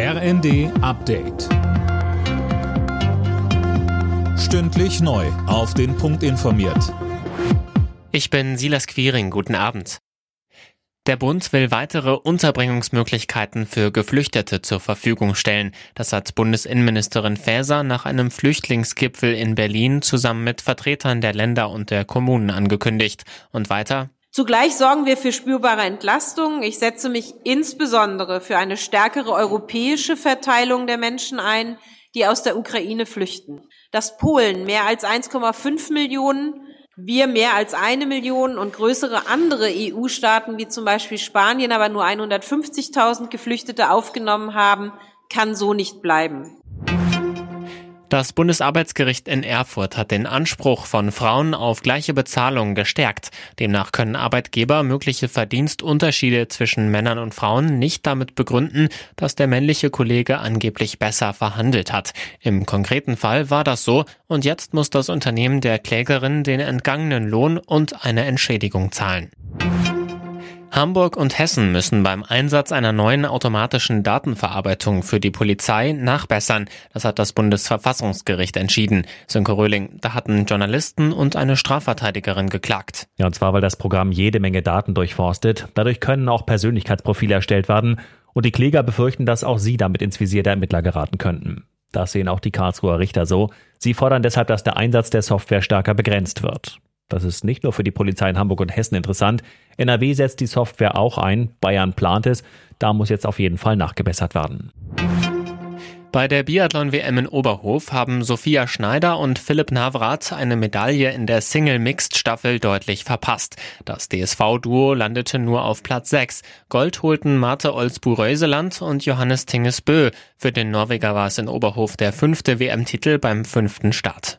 RND Update. Stündlich neu. Auf den Punkt informiert. Ich bin Silas Quiring. Guten Abend. Der Bund will weitere Unterbringungsmöglichkeiten für Geflüchtete zur Verfügung stellen. Das hat Bundesinnenministerin Faeser nach einem Flüchtlingsgipfel in Berlin zusammen mit Vertretern der Länder und der Kommunen angekündigt. Und weiter, Zugleich sorgen wir für spürbare Entlastung. Ich setze mich insbesondere für eine stärkere europäische Verteilung der Menschen ein, die aus der Ukraine flüchten. Dass Polen mehr als 1,5 Millionen, wir mehr als eine Million und größere andere EU-Staaten wie zum Beispiel Spanien aber nur 150.000 Geflüchtete aufgenommen haben, kann so nicht bleiben. Das Bundesarbeitsgericht in Erfurt hat den Anspruch von Frauen auf gleiche Bezahlung gestärkt. Demnach können Arbeitgeber mögliche Verdienstunterschiede zwischen Männern und Frauen nicht damit begründen, dass der männliche Kollege angeblich besser verhandelt hat. Im konkreten Fall war das so und jetzt muss das Unternehmen der Klägerin den entgangenen Lohn und eine Entschädigung zahlen. Hamburg und Hessen müssen beim Einsatz einer neuen automatischen Datenverarbeitung für die Polizei nachbessern. Das hat das Bundesverfassungsgericht entschieden. Sönke Röhling, da hatten Journalisten und eine Strafverteidigerin geklagt. Ja, und zwar, weil das Programm jede Menge Daten durchforstet. Dadurch können auch Persönlichkeitsprofile erstellt werden. Und die Kläger befürchten, dass auch sie damit ins Visier der Ermittler geraten könnten. Das sehen auch die Karlsruher Richter so. Sie fordern deshalb, dass der Einsatz der Software stärker begrenzt wird. Das ist nicht nur für die Polizei in Hamburg und Hessen interessant. NRW setzt die Software auch ein, Bayern plant es. Da muss jetzt auf jeden Fall nachgebessert werden. Bei der Biathlon-WM in Oberhof haben Sophia Schneider und Philipp Navrat eine Medaille in der Single-Mixed-Staffel deutlich verpasst. Das DSV-Duo landete nur auf Platz 6. Gold holten Marte Olsbu-Reuseland und Johannes Tingesbö. Für den Norweger war es in Oberhof der fünfte WM-Titel beim fünften Start.